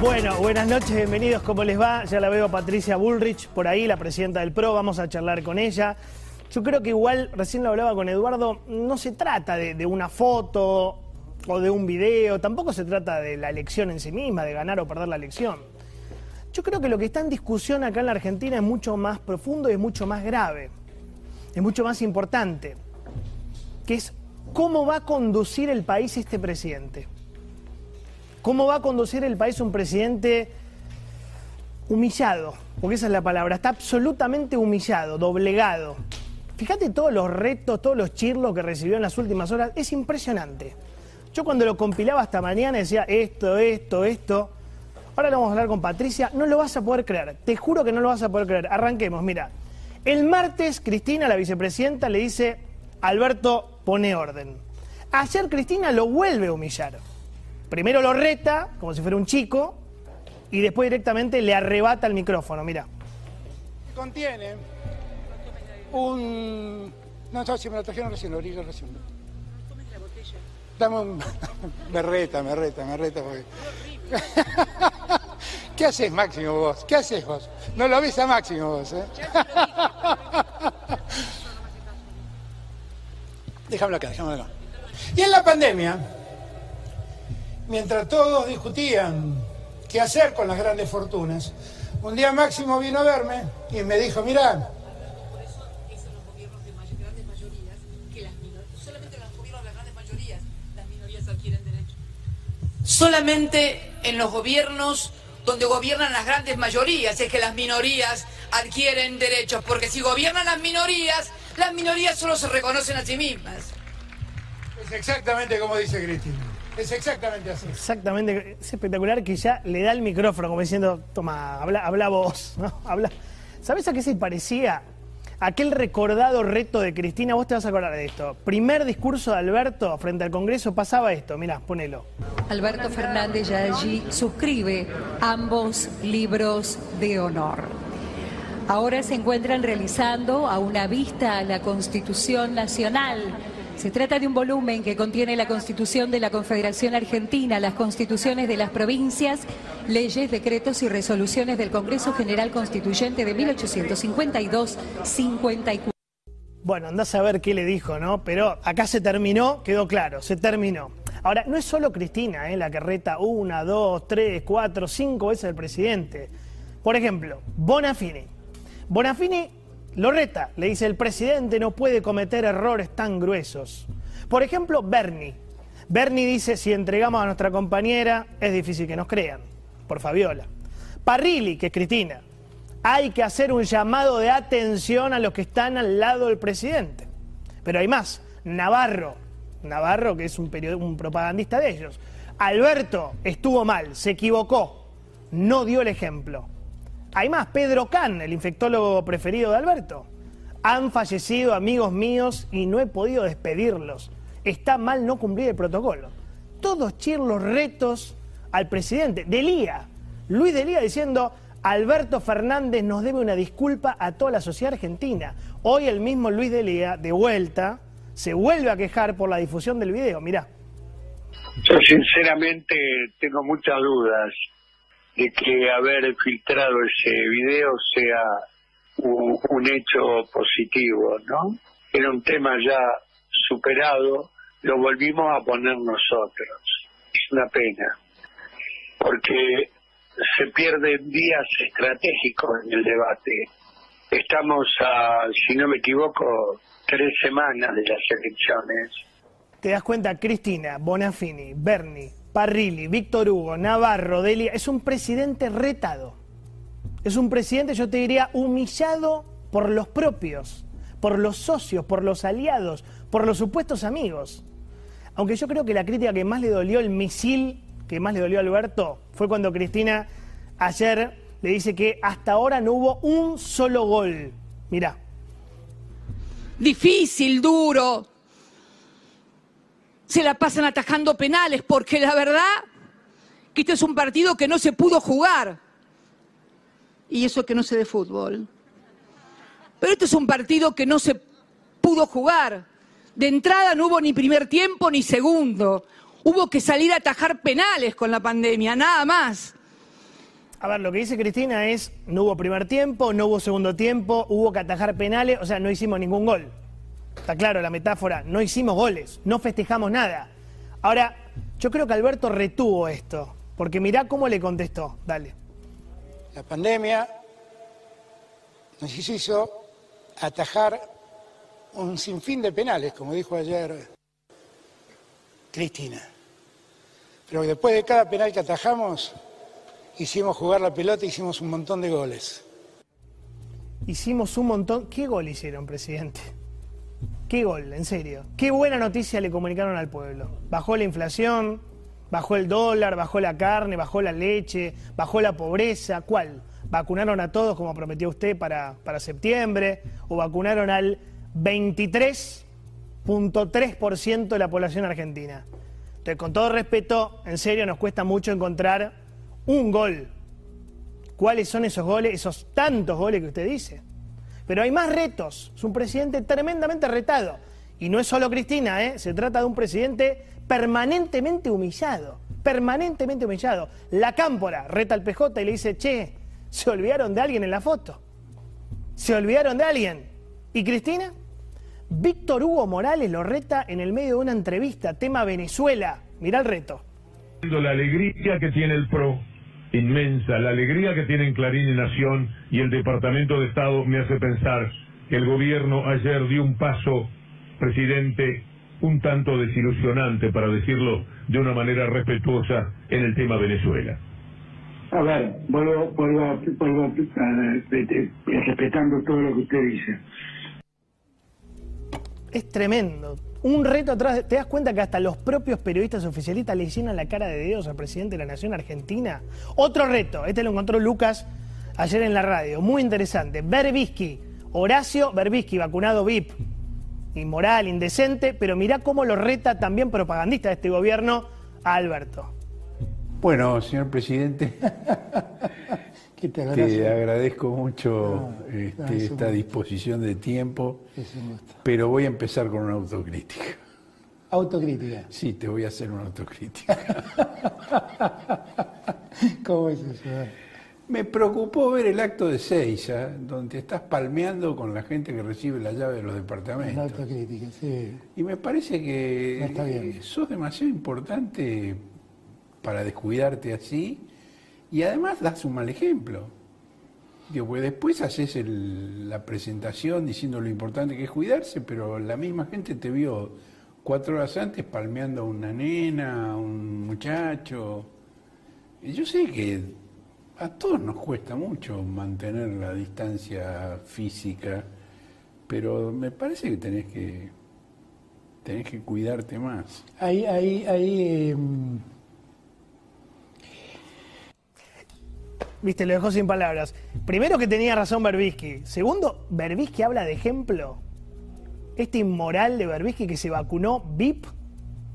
Bueno, buenas noches, bienvenidos, ¿cómo les va? Ya la veo a Patricia Bullrich por ahí, la presidenta del PRO, vamos a charlar con ella. Yo creo que igual, recién lo hablaba con Eduardo, no se trata de, una foto o de un video, tampoco se trata de la elección en sí misma, de ganar o perder la elección. Yo creo que lo que está en discusión acá en la Argentina es mucho más profundo y es mucho más grave, es mucho más importante, que es cómo va a conducir el país este presidente. ¿Cómo va a conducir el país un presidente humillado? Porque esa es la palabra. Está absolutamente humillado, doblegado. Fíjate todos los retos, todos los chirlos que recibió en las últimas horas. Es impresionante. Yo cuando lo compilaba hasta mañana decía esto, esto, esto. Ahora lo vamos a hablar con Patricia. No lo vas a poder creer. Te juro que no lo vas a poder creer. Arranquemos, mira. El martes, Cristina, la vicepresidenta, le dice, Alberto, pone orden. Ayer Cristina lo vuelve a humillar. Primero lo reta, como si fuera un chico, y después directamente le arrebata el micrófono, mira. Contiene un... No, no, si me lo trajeron recién, lo abrí yo recién. Dame un... me reta, me reta, me reta porque... ¿Qué haces, Máximo, vos? ¿Qué haces vos? No lo ves a Máximo vos, ¿eh? Déjamelo acá, déjamelo acá. Y en la pandemia, mientras todos discutían qué hacer con las grandes fortunas, un día Máximo vino a verme y me dijo, mirá. Solamente en los gobiernos donde gobiernan las grandes mayorías es que las minorías adquieren derechos, porque si gobiernan las minorías, las minorías solo se reconocen a sí mismas. es exactamente como dice Cristina. Es exactamente así. Exactamente, es espectacular que ya le da el micrófono como diciendo, toma, habla, habla vos, ¿no? Habla. ¿Sabes a qué se parecía? Aquel recordado reto de Cristina, vos te vas a acordar de esto. Primer discurso de Alberto frente al Congreso pasaba esto, mirá, ponelo. Alberto Fernández ya allí suscribe ambos libros de honor. Ahora se encuentran realizando a una vista a la Constitución Nacional. Se trata de un volumen que contiene la Constitución de la Confederación Argentina, las constituciones de las provincias, leyes, decretos y resoluciones del Congreso General Constituyente de 1852-54. Bueno, andás a ver qué le dijo, ¿no? Pero acá se terminó, quedó claro, se terminó. Ahora, no es solo Cristina ¿eh? la que reta una, dos, tres, cuatro, cinco veces al presidente. Por ejemplo, Bonafini. Bonafini lo reta, le dice el presidente no puede cometer errores tan gruesos. Por ejemplo, Bernie. Bernie dice si entregamos a nuestra compañera es difícil que nos crean, por Fabiola. Parrilli, que es Cristina. Hay que hacer un llamado de atención a los que están al lado del presidente. Pero hay más. Navarro. Navarro, que es un, un propagandista de ellos. Alberto estuvo mal, se equivocó. No dio el ejemplo. Hay más. Pedro Can, el infectólogo preferido de Alberto. Han fallecido amigos míos y no he podido despedirlos. Está mal no cumplir el protocolo. Todos chirlos retos al presidente. Delía. Luis Delía diciendo, Alberto Fernández nos debe una disculpa a toda la sociedad argentina. Hoy el mismo Luis Delía, de vuelta, se vuelve a quejar por la difusión del video. Mirá. Yo sinceramente tengo muchas dudas de que haber filtrado ese video sea un, hecho positivo, ¿no? Era un tema ya superado, lo volvimos a poner nosotros. Es una pena, porque se pierden días estratégicos en el debate. Estamos a, si no me equivoco, tres semanas de las elecciones. Te das cuenta, Cristina, Bonafini, Bernie, Parrilli, Víctor Hugo, Navarro, Delia, es un presidente retado. Es un presidente, yo te diría, humillado por los propios, por los socios, por los aliados, por los supuestos amigos. Aunque yo creo que la crítica que más le dolió, el misil que más le dolió a Alberto, fue cuando Cristina ayer le dice que hasta ahora no hubo un solo gol. Mirá. Difícil, duro. Se la pasan atajando penales porque la verdad que este es un partido que no se pudo jugar. Y eso que no sé de fútbol. Pero este es un partido que no se pudo jugar. De entrada no hubo ni primer tiempo ni segundo. Hubo que salir a atajar penales con la pandemia, nada más. A ver, lo que dice Cristina es, no hubo primer tiempo, no hubo segundo tiempo, hubo que atajar penales, o sea, no hicimos ningún gol. Está claro la metáfora, no hicimos goles, no festejamos nada. Ahora, yo creo que Alberto retuvo esto, porque mirá cómo le contestó, dale. La pandemia nos hizo atajar un sinfín de penales, como dijo ayer Cristina. Pero después de cada penal que atajamos, hicimos jugar la pelota, hicimos un montón de goles. Hicimos un montón. ¿Qué gol hicieron, presidente? ¿Qué gol, en serio? Qué buena noticia le comunicaron al pueblo. Bajó la inflación, bajó el dólar, bajó la carne, bajó la leche, bajó la pobreza. ¿Cuál? ¿Vacunaron a todos como prometió usted para, para septiembre? ¿O vacunaron al 23.3% de la población argentina? Entonces, con todo respeto, en serio nos cuesta mucho encontrar un gol. ¿Cuáles son esos goles, esos tantos goles que usted dice? Pero hay más retos. Es un presidente tremendamente retado. Y no es solo Cristina, ¿eh? se trata de un presidente permanentemente humillado. Permanentemente humillado. La cámpora reta al PJ y le dice, che, se olvidaron de alguien en la foto. Se olvidaron de alguien. ¿Y Cristina? Víctor Hugo Morales lo reta en el medio de una entrevista, tema Venezuela. Mirá el reto. La alegría que tiene el PRO inmensa. La alegría que tienen Clarín y Nación y el Departamento de Estado me hace pensar que el gobierno ayer dio un paso, presidente, un tanto desilusionante, para decirlo de una manera respetuosa, en el tema Venezuela. A ver, vuelvo, vuelvo, vuelvo a, respetando todo lo que usted dice. Es tremendo un reto atrás. ¿Te das cuenta que hasta los propios periodistas oficialistas le llenan la cara de Dios al presidente de la Nación Argentina? Otro reto, este lo encontró Lucas ayer en la radio, muy interesante. Berbisky, Horacio Berbisky, vacunado VIP, inmoral, indecente, pero mirá cómo lo reta también propagandista de este gobierno a Alberto. Bueno, señor presidente, te, agradezco mucho este, esta disposición de tiempo, pero voy a empezar con una autocrítica. ¿Autocrítica? Sí, te voy a hacer una autocrítica. ¿Cómo es eso? Me preocupó ver el acto de Seiza, donde estás palmeando con la gente que recibe la llave de los departamentos. La autocrítica, sí. Y me parece que sos demasiado importante para descuidarte así y además das un mal ejemplo. Digo, pues después haces la presentación diciendo lo importante que es cuidarse, pero la misma gente te vio cuatro horas antes palmeando a una nena, a un muchacho. Yo sé que a todos nos cuesta mucho mantener la distancia física, pero me parece que tenés que tenés que cuidarte más. Ahí, ahí, ahí. Em, Viste, lo dejó sin palabras. Primero que tenía razón Berbisky. Segundo, Berbisky habla de ejemplo. Este inmoral de Berbisky que se vacunó VIP.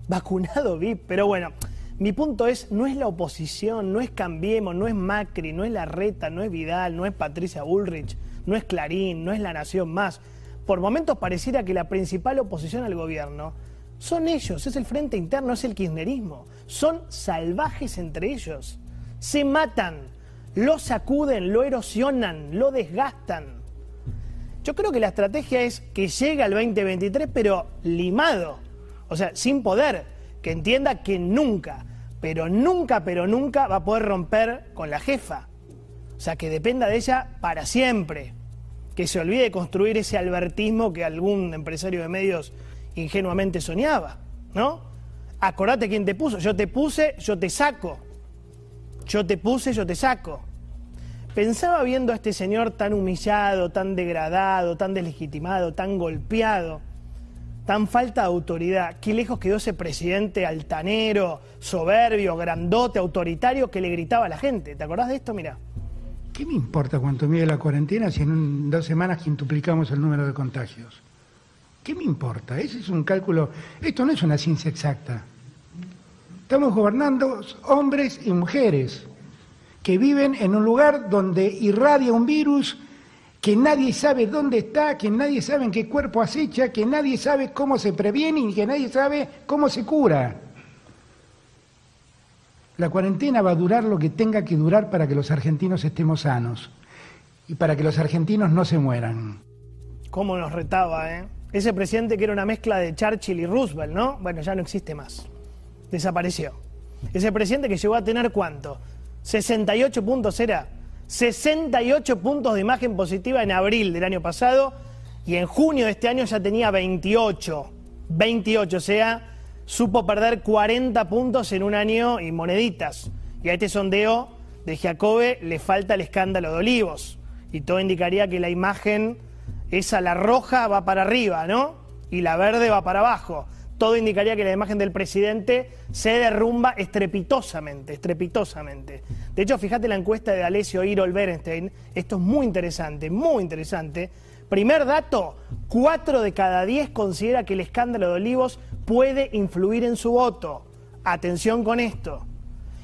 Vacunado VIP. Pero bueno, mi punto es, no es la oposición, no es Cambiemos, no es Macri, no es Larreta, no es Vidal, no es Patricia Bullrich, no es Clarín, no es La Nación Más. Por momentos pareciera que la principal oposición al gobierno son ellos, es el frente interno, es el kirchnerismo. Son salvajes entre ellos. Se matan lo sacuden, lo erosionan, lo desgastan. Yo creo que la estrategia es que llegue al 2023, pero limado, o sea, sin poder, que entienda que nunca, pero nunca, pero nunca va a poder romper con la jefa. O sea, que dependa de ella para siempre. Que se olvide de construir ese albertismo que algún empresario de medios ingenuamente soñaba, ¿no? Acordate quién te puso. Yo te puse, yo te saco. Yo te puse, yo te saco. Pensaba viendo a este señor tan humillado, tan degradado, tan deslegitimado, tan golpeado, tan falta de autoridad. Qué lejos quedó ese presidente altanero, soberbio, grandote, autoritario que le gritaba a la gente. ¿Te acordás de esto? Mira. ¿Qué me importa cuánto mide la cuarentena si en dos semanas quintuplicamos el número de contagios? ¿Qué me importa? Ese es un cálculo. Esto no es una ciencia exacta. Estamos gobernando hombres y mujeres que viven en un lugar donde irradia un virus que nadie sabe dónde está, que nadie sabe en qué cuerpo acecha, que nadie sabe cómo se previene y que nadie sabe cómo se cura. La cuarentena va a durar lo que tenga que durar para que los argentinos estemos sanos y para que los argentinos no se mueran. ¿Cómo nos retaba, eh? Ese presidente que era una mezcla de Churchill y Roosevelt, ¿no? Bueno, ya no existe más. Desapareció. Ese presidente que llegó a tener cuánto? 68 puntos era. 68 puntos de imagen positiva en abril del año pasado y en junio de este año ya tenía 28. 28, o sea, supo perder 40 puntos en un año y moneditas. Y a este sondeo de Jacobe le falta el escándalo de Olivos. Y todo indicaría que la imagen, esa la roja va para arriba, ¿no? Y la verde va para abajo. Todo indicaría que la imagen del presidente se derrumba estrepitosamente, estrepitosamente. De hecho, fíjate la encuesta de Alessio Irol Berenstein, esto es muy interesante, muy interesante. Primer dato, 4 de cada 10 considera que el escándalo de Olivos puede influir en su voto. Atención con esto.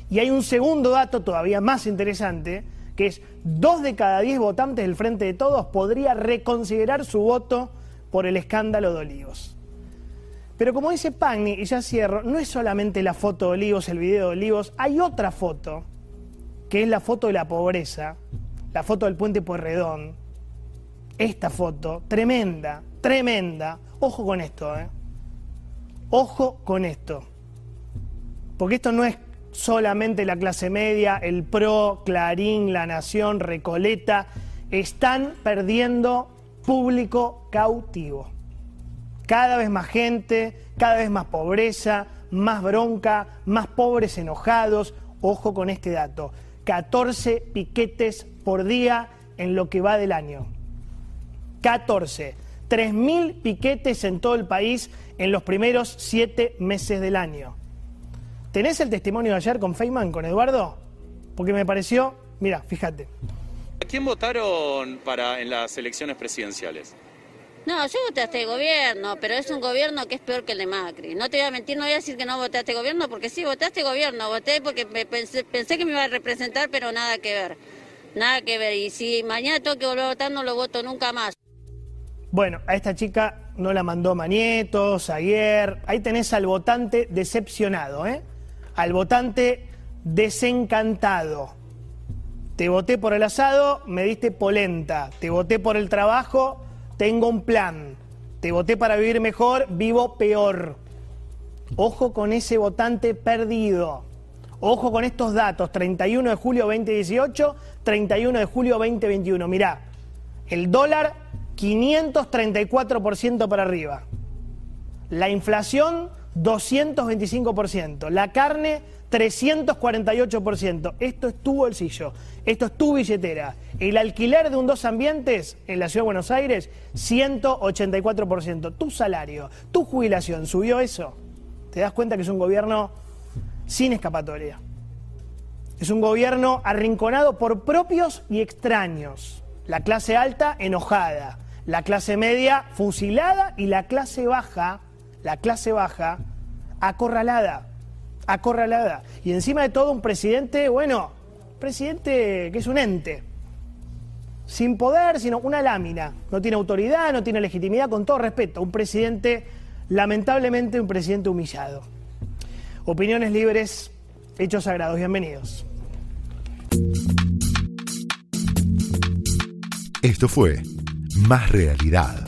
Y hay un segundo dato todavía más interesante, que es 2 de cada 10 votantes del Frente de Todos podría reconsiderar su voto por el escándalo de Olivos. Pero como dice Pagni, y ya cierro, no es solamente la foto de Olivos, el video de Olivos, hay otra foto, que es la foto de la pobreza, la foto del puente Puerredón. Esta foto, tremenda, tremenda. Ojo con esto, ¿eh? Ojo con esto. Porque esto no es solamente la clase media, el PRO, Clarín, La Nación, Recoleta. Están perdiendo público cautivo. Cada vez más gente, cada vez más pobreza, más bronca, más pobres enojados. Ojo con este dato. 14 piquetes por día en lo que va del año. 14. 3.000 piquetes en todo el país en los primeros siete meses del año. ¿Tenés el testimonio de ayer con Feynman, con Eduardo? Porque me pareció, mira, fíjate. ¿A quién votaron para en las elecciones presidenciales? No, yo voté a este gobierno, pero es un gobierno que es peor que el de Macri. No te voy a mentir, no voy a decir que no voté este gobierno, porque sí, voté este gobierno, voté porque pensé, pensé que me iba a representar, pero nada que ver. Nada que ver. Y si mañana tengo que volver a votar, no lo voto nunca más. Bueno, a esta chica no la mandó Manieto, ayer. Ahí tenés al votante decepcionado, ¿eh? Al votante desencantado. Te voté por el asado, me diste polenta. Te voté por el trabajo, tengo un plan. Te voté para vivir mejor, vivo peor. Ojo con ese votante perdido. Ojo con estos datos, 31 de julio 2018, 31 de julio 2021. Mirá, el dólar 534% para arriba. La inflación 225%. La carne 348%. Esto es tu bolsillo. Esto es tu billetera. El alquiler de un dos ambientes en la ciudad de Buenos Aires 184%. Tu salario, tu jubilación, ¿subió eso? Te das cuenta que es un gobierno sin escapatoria. Es un gobierno arrinconado por propios y extraños. La clase alta enojada, la clase media fusilada y la clase baja, la clase baja acorralada, acorralada. Y encima de todo un presidente, bueno, presidente que es un ente, sin poder, sino una lámina. No tiene autoridad, no tiene legitimidad, con todo respeto. Un presidente, lamentablemente, un presidente humillado. Opiniones libres, hechos sagrados. Bienvenidos. Esto fue más Realidad,